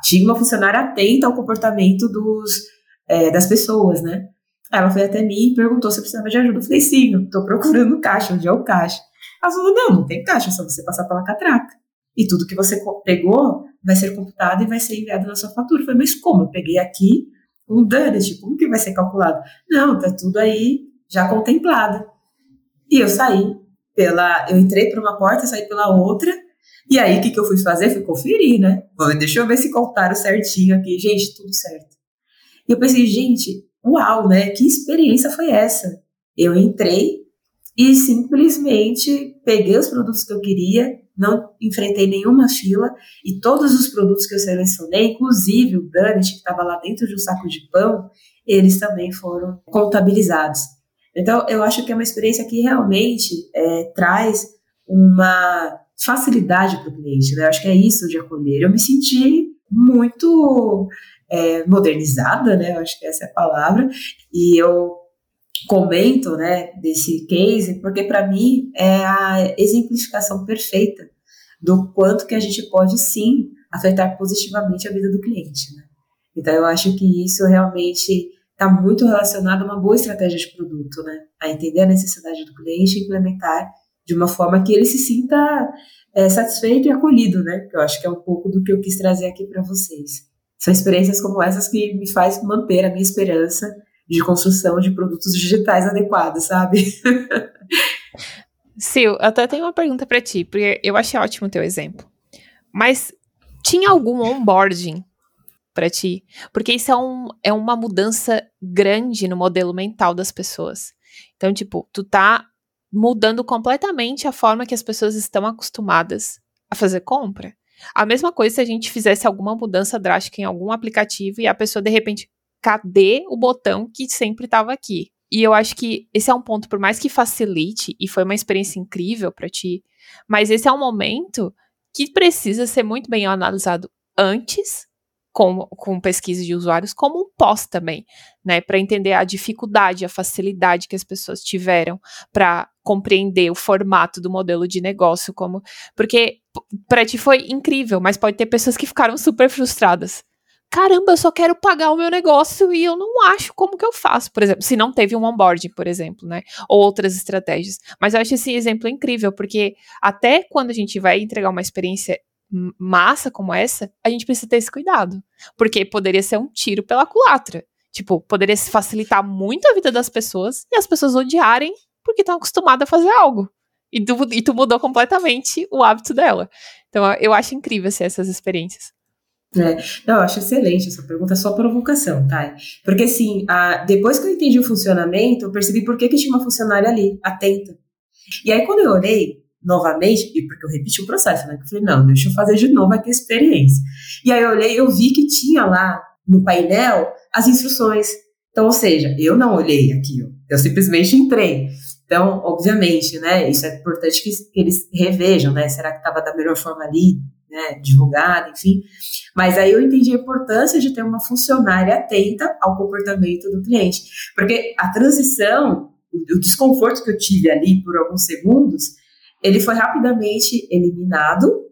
Tinha uma funcionária atenta ao comportamento dos, é, das pessoas, né? Ela foi até mim e perguntou se eu precisava de ajuda. Eu falei, sim, eu tô procurando caixa, onde é o caixa? Ela falou, não, não tem caixa, é só você passar pela catraca. E tudo que você pegou vai ser computado e vai ser enviado na sua fatura. Eu falei, mas como? Eu peguei aqui um donut, como que vai ser calculado? Não, tá tudo aí já contemplado. E eu saí pela. Eu entrei por uma porta, saí pela outra. E aí, o que, que eu fui fazer? Fui conferir, né? Deixa eu ver se contaram certinho aqui. Gente, tudo certo. E eu pensei, gente, uau, né? Que experiência foi essa? Eu entrei e simplesmente peguei os produtos que eu queria, não enfrentei nenhuma fila e todos os produtos que eu selecionei, inclusive o donut que estava lá dentro de um saco de pão, eles também foram contabilizados. Então, eu acho que é uma experiência que realmente é, traz uma facilidade para o cliente. Né? Eu acho que é isso de acolher. Eu me senti muito é, modernizada, né? Eu acho que essa é a palavra. E eu comento, né, desse case porque para mim é a exemplificação perfeita do quanto que a gente pode sim afetar positivamente a vida do cliente, né? Então eu acho que isso realmente está muito relacionado a uma boa estratégia de produto, né? A entender a necessidade do cliente e implementar de uma forma que ele se sinta é, satisfeito e acolhido, né? Que eu acho que é um pouco do que eu quis trazer aqui para vocês. São experiências como essas que me faz manter a minha esperança de construção de produtos digitais adequados, sabe? Sil, até tenho uma pergunta para ti, porque eu achei ótimo o teu exemplo. Mas tinha algum onboarding para ti? Porque isso é, um, é uma mudança grande no modelo mental das pessoas. Então, tipo, tu tá mudando completamente a forma que as pessoas estão acostumadas a fazer compra. A mesma coisa se a gente fizesse alguma mudança drástica em algum aplicativo e a pessoa de repente, cadê o botão que sempre estava aqui? E eu acho que esse é um ponto, por mais que facilite, e foi uma experiência incrível para ti, mas esse é um momento que precisa ser muito bem analisado antes com, com pesquisa de usuários, como um pós também, né? Para entender a dificuldade, a facilidade que as pessoas tiveram para compreender o formato do modelo de negócio, como. Porque para ti foi incrível, mas pode ter pessoas que ficaram super frustradas. Caramba, eu só quero pagar o meu negócio e eu não acho como que eu faço, por exemplo, se não teve um onboarding, por exemplo, né? Ou outras estratégias. Mas eu acho esse exemplo incrível, porque até quando a gente vai entregar uma experiência massa como essa, a gente precisa ter esse cuidado. Porque poderia ser um tiro pela culatra. Tipo, poderia facilitar muito a vida das pessoas e as pessoas odiarem porque estão acostumadas a fazer algo. E tu, e tu mudou completamente o hábito dela. Então, eu acho incrível assim, essas experiências. É, não, eu acho excelente essa pergunta, é só provocação, tá? Porque assim, a, depois que eu entendi o funcionamento, eu percebi por que, que tinha uma funcionária ali, atenta. E aí, quando eu orei, novamente, e porque eu repeti o processo, né? Eu falei, não, deixa eu fazer de novo aqui a experiência. E aí eu olhei, eu vi que tinha lá no painel as instruções. Então, ou seja, eu não olhei aquilo, eu simplesmente entrei. Então, obviamente, né, isso é importante que, eles revejam, né, será que estava da melhor forma ali, né, divulgado, enfim. Mas aí eu entendi a importância de ter uma funcionária atenta ao comportamento do cliente, porque a transição, o desconforto que eu tive ali por alguns segundos, ele foi rapidamente eliminado,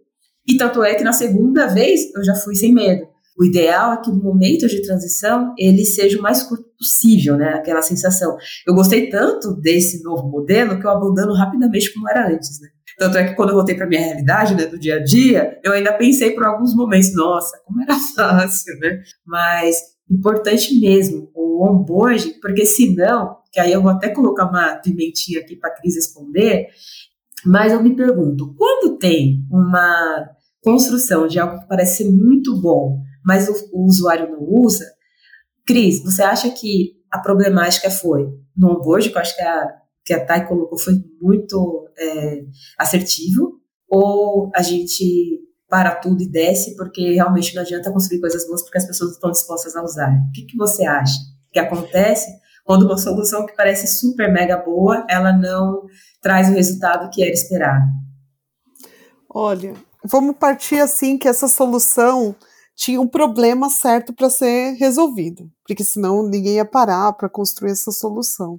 e tanto é que na segunda vez eu já fui sem medo. O ideal é que o momento de transição ele seja o mais curto possível, né? Aquela sensação. Eu gostei tanto desse novo modelo que eu abandono rapidamente como era antes, né? Tanto é que quando eu voltei para minha realidade, né, do dia a dia, eu ainda pensei por alguns momentos, nossa, como era fácil, né? Mas importante mesmo o onboarding, porque senão, que aí eu vou até colocar uma pimentinha aqui para a Cris responder, mas eu me pergunto, quando tem uma construção de algo que parece ser muito bom, mas o, o usuário não usa, Cris, você acha que a problemática foi no onboard, que eu acho que a, que a Thay colocou foi muito é, assertivo, ou a gente para tudo e desce porque realmente não adianta construir coisas boas porque as pessoas estão dispostas a usar? O que, que você acha que acontece quando uma solução que parece super mega boa, ela não traz o resultado que era esperado. Olha, vamos partir assim que essa solução tinha um problema certo para ser resolvido, porque senão ninguém ia parar para construir essa solução.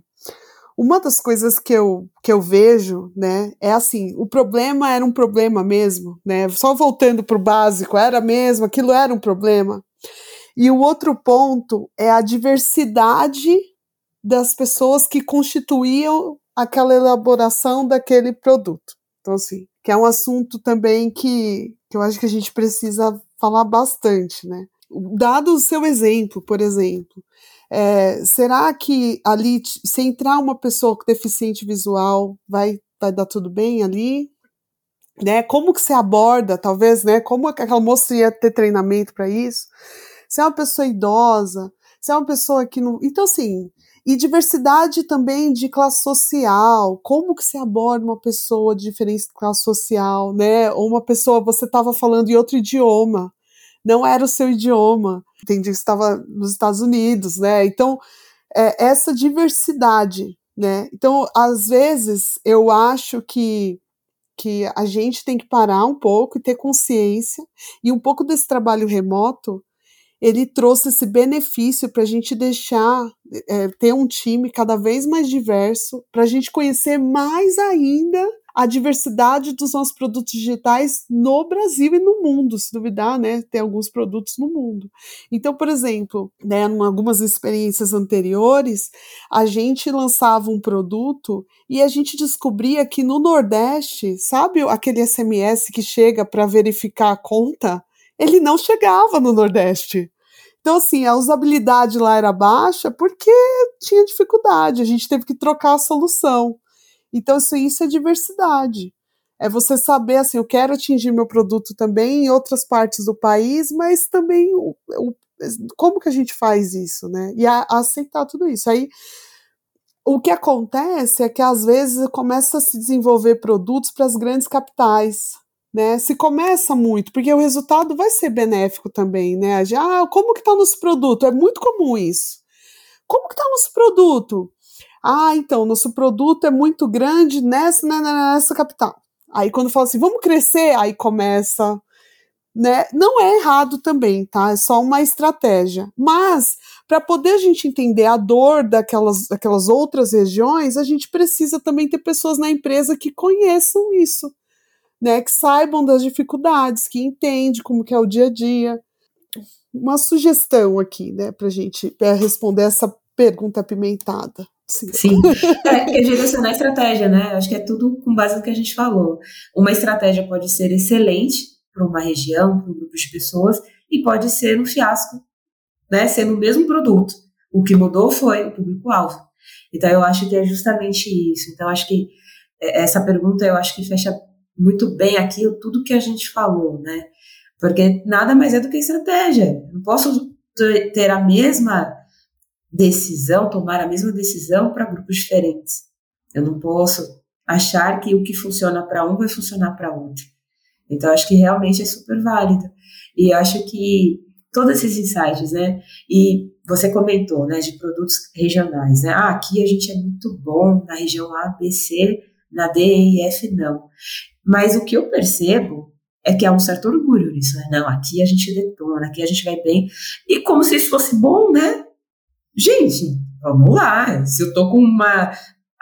Uma das coisas que eu, que eu vejo, né, é assim, o problema era um problema mesmo, né, só voltando para o básico, era mesmo, aquilo era um problema. E o outro ponto é a diversidade das pessoas que constituíam aquela elaboração daquele produto. Então, assim, que é um assunto também que, que eu acho que a gente precisa falar bastante, né? Dado o seu exemplo, por exemplo, é, será que ali, se entrar uma pessoa com deficiente visual, vai, vai dar tudo bem ali? Né? Como que você aborda, talvez, né? Como aquela moça ia ter treinamento para isso? Se é uma pessoa idosa, se é uma pessoa que não. Então, assim, e diversidade também de classe social, como que se aborda uma pessoa de diferente classe social, né? Ou uma pessoa, você estava falando em outro idioma, não era o seu idioma, entendi que estava nos Estados Unidos, né? Então, é, essa diversidade, né? Então, às vezes, eu acho que que a gente tem que parar um pouco e ter consciência, e um pouco desse trabalho remoto ele trouxe esse benefício para a gente deixar é, ter um time cada vez mais diverso, para a gente conhecer mais ainda a diversidade dos nossos produtos digitais no Brasil e no mundo, se duvidar, né? Tem alguns produtos no mundo. Então, por exemplo, né, em algumas experiências anteriores, a gente lançava um produto e a gente descobria que no Nordeste, sabe aquele SMS que chega para verificar a conta? Ele não chegava no Nordeste. Então, assim, a usabilidade lá era baixa porque tinha dificuldade, a gente teve que trocar a solução. Então, assim, isso é diversidade. É você saber, assim, eu quero atingir meu produto também em outras partes do país, mas também o, o, como que a gente faz isso, né? E a, a aceitar tudo isso. Aí, o que acontece é que às vezes começa a se desenvolver produtos para as grandes capitais, né? Se começa muito, porque o resultado vai ser benéfico também, né? Ah, como que está nosso produto? É muito comum isso. Como que está nosso produto? Ah, então, nosso produto é muito grande nessa, nessa, né, nessa capital. Aí quando fala assim, vamos crescer, aí começa, né? Não é errado também, tá? É só uma estratégia. Mas para poder a gente entender a dor daquelas, daquelas outras regiões, a gente precisa também ter pessoas na empresa que conheçam isso né, que saibam das dificuldades, que entendem como que é o dia a dia. Uma sugestão aqui, né, para a gente pra responder essa pergunta apimentada. Sim, Sim. É, é direcionar a estratégia, né? Acho que é tudo com base no que a gente falou. Uma estratégia pode ser excelente para uma região, para um grupo de pessoas, e pode ser um fiasco, né? Sendo o mesmo produto. O que mudou foi o público-alvo. Então, eu acho que é justamente isso. Então, acho que é, essa pergunta, eu acho que fecha muito bem aquilo, tudo que a gente falou, né? Porque nada mais é do que estratégia. não posso ter a mesma decisão, tomar a mesma decisão para grupos diferentes. Eu não posso achar que o que funciona para um vai funcionar para outro. Então, acho que realmente é super válido. E acho que todos esses insights, né? E você comentou, né, de produtos regionais, né? Ah, aqui a gente é muito bom na região A, B, C, na D, E, F não. Mas o que eu percebo é que há um certo orgulho nisso, né? Não, aqui a gente detona, aqui a gente vai bem. E como se isso fosse bom, né? Gente, vamos lá. Se eu tô com uma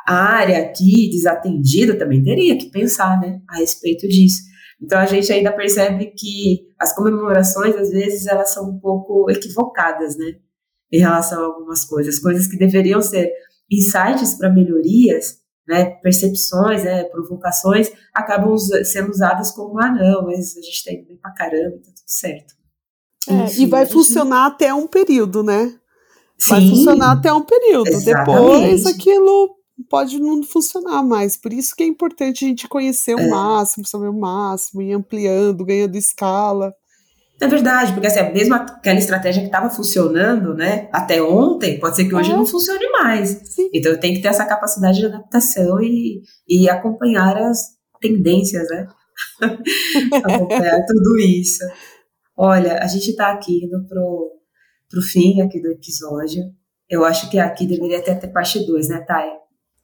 área aqui desatendida, também teria que pensar, né, a respeito disso. Então a gente ainda percebe que as comemorações, às vezes, elas são um pouco equivocadas, né? Em relação a algumas coisas, coisas que deveriam ser insights para melhorias, né, percepções, né, provocações, acabam sendo usadas como, ah, não, mas a gente indo bem pra caramba, tá tudo certo. É, Enfim, e vai funcionar gente... até um período, né? Vai Sim, funcionar até um período. Exatamente. Depois aquilo pode não funcionar mais. Por isso que é importante a gente conhecer o é. máximo, saber o máximo, ir ampliando, ganhando escala. É verdade, porque assim, mesmo aquela estratégia que estava funcionando, né, até ontem, pode ser que hoje é. não funcione mais. Sim. Então eu tenho que ter essa capacidade de adaptação e, e acompanhar as tendências, né? acompanhar tudo isso. Olha, a gente está aqui indo pro, pro fim aqui do episódio. Eu acho que aqui deveria ter até parte 2, né, Thay?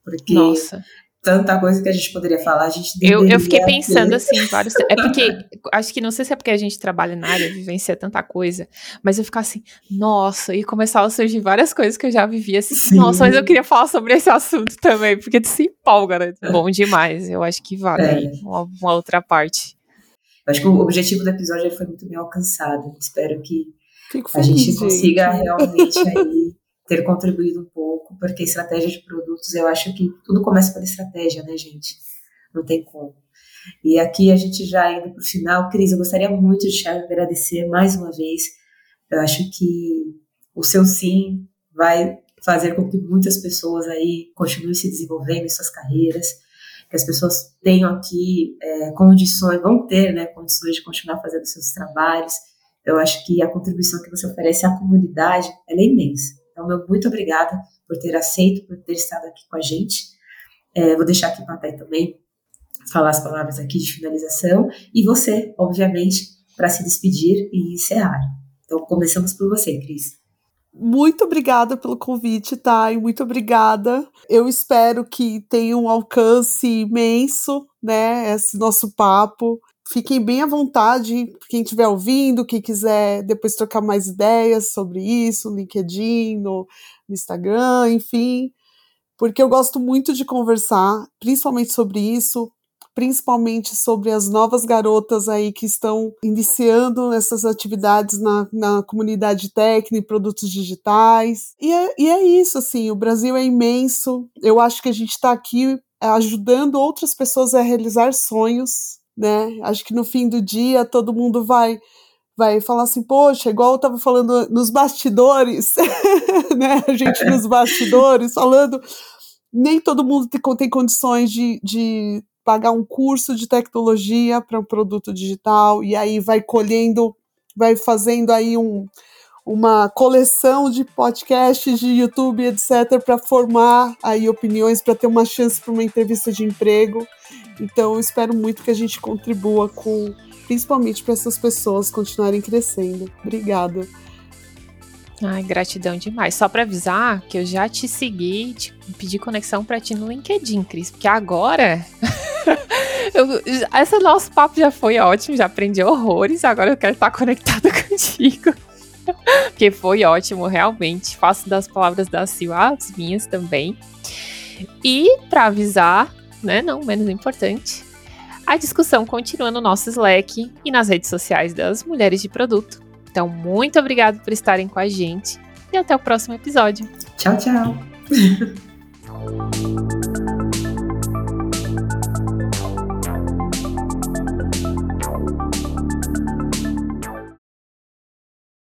Porque Nossa tanta coisa que a gente poderia falar. A gente eu, eu fiquei pensando ter. assim, vários. É porque, acho que não sei se é porque a gente trabalha na área, vivencia tanta coisa, mas eu ficar assim, nossa, e começava a surgir várias coisas que eu já vivia assim, Sim. nossa, mas eu queria falar sobre esse assunto também, porque tu se empolga, né? Bom demais, eu acho que vale é. uma, uma, outra parte. Eu acho que o objetivo do episódio foi muito bem alcançado. Espero que Fico a gente consiga realmente aí ter contribuído um pouco, porque estratégia de produtos, eu acho que tudo começa pela estratégia, né, gente? Não tem como. E aqui a gente já indo para o final, Cris, eu gostaria muito de te agradecer mais uma vez. Eu acho que o seu sim vai fazer com que muitas pessoas aí continuem se desenvolvendo em suas carreiras, que as pessoas tenham aqui é, condições, vão ter né, condições de continuar fazendo seus trabalhos. Eu acho que a contribuição que você oferece à comunidade é imensa. Então, meu muito obrigada por ter aceito, por ter estado aqui com a gente. É, vou deixar aqui para a também falar as palavras aqui de finalização e você, obviamente, para se despedir e encerrar. Então, começamos por você, Cris. Muito obrigada pelo convite, Thay. Muito obrigada. Eu espero que tenha um alcance imenso, né? Esse nosso papo. Fiquem bem à vontade, quem estiver ouvindo, quem quiser depois trocar mais ideias sobre isso, no LinkedIn, no, no Instagram, enfim, porque eu gosto muito de conversar, principalmente sobre isso, principalmente sobre as novas garotas aí que estão iniciando essas atividades na, na comunidade técnica e produtos digitais. E é, e é isso, assim, o Brasil é imenso, eu acho que a gente está aqui ajudando outras pessoas a realizar sonhos, né? Acho que no fim do dia todo mundo vai vai falar assim, poxa, igual eu tava falando nos bastidores, né? A gente nos bastidores falando, nem todo mundo tem, tem condições de, de pagar um curso de tecnologia para um produto digital, e aí vai colhendo, vai fazendo aí um, uma coleção de podcasts de YouTube, etc, para formar aí opiniões, para ter uma chance para uma entrevista de emprego. Então, espero muito que a gente contribua com principalmente para essas pessoas continuarem crescendo. Obrigada. Ai, gratidão demais. Só para avisar que eu já te segui, te pedi conexão para ti no LinkedIn, Cris, porque agora eu, esse nosso papo já foi ótimo, já aprendi horrores, agora eu quero estar conectada contigo. Porque foi ótimo, realmente. Faço das palavras da Sil as minhas também. E para avisar, né, não menos importante, a discussão continua no nosso Slack e nas redes sociais das Mulheres de Produto. Então, muito obrigado por estarem com a gente e até o próximo episódio. Tchau, tchau.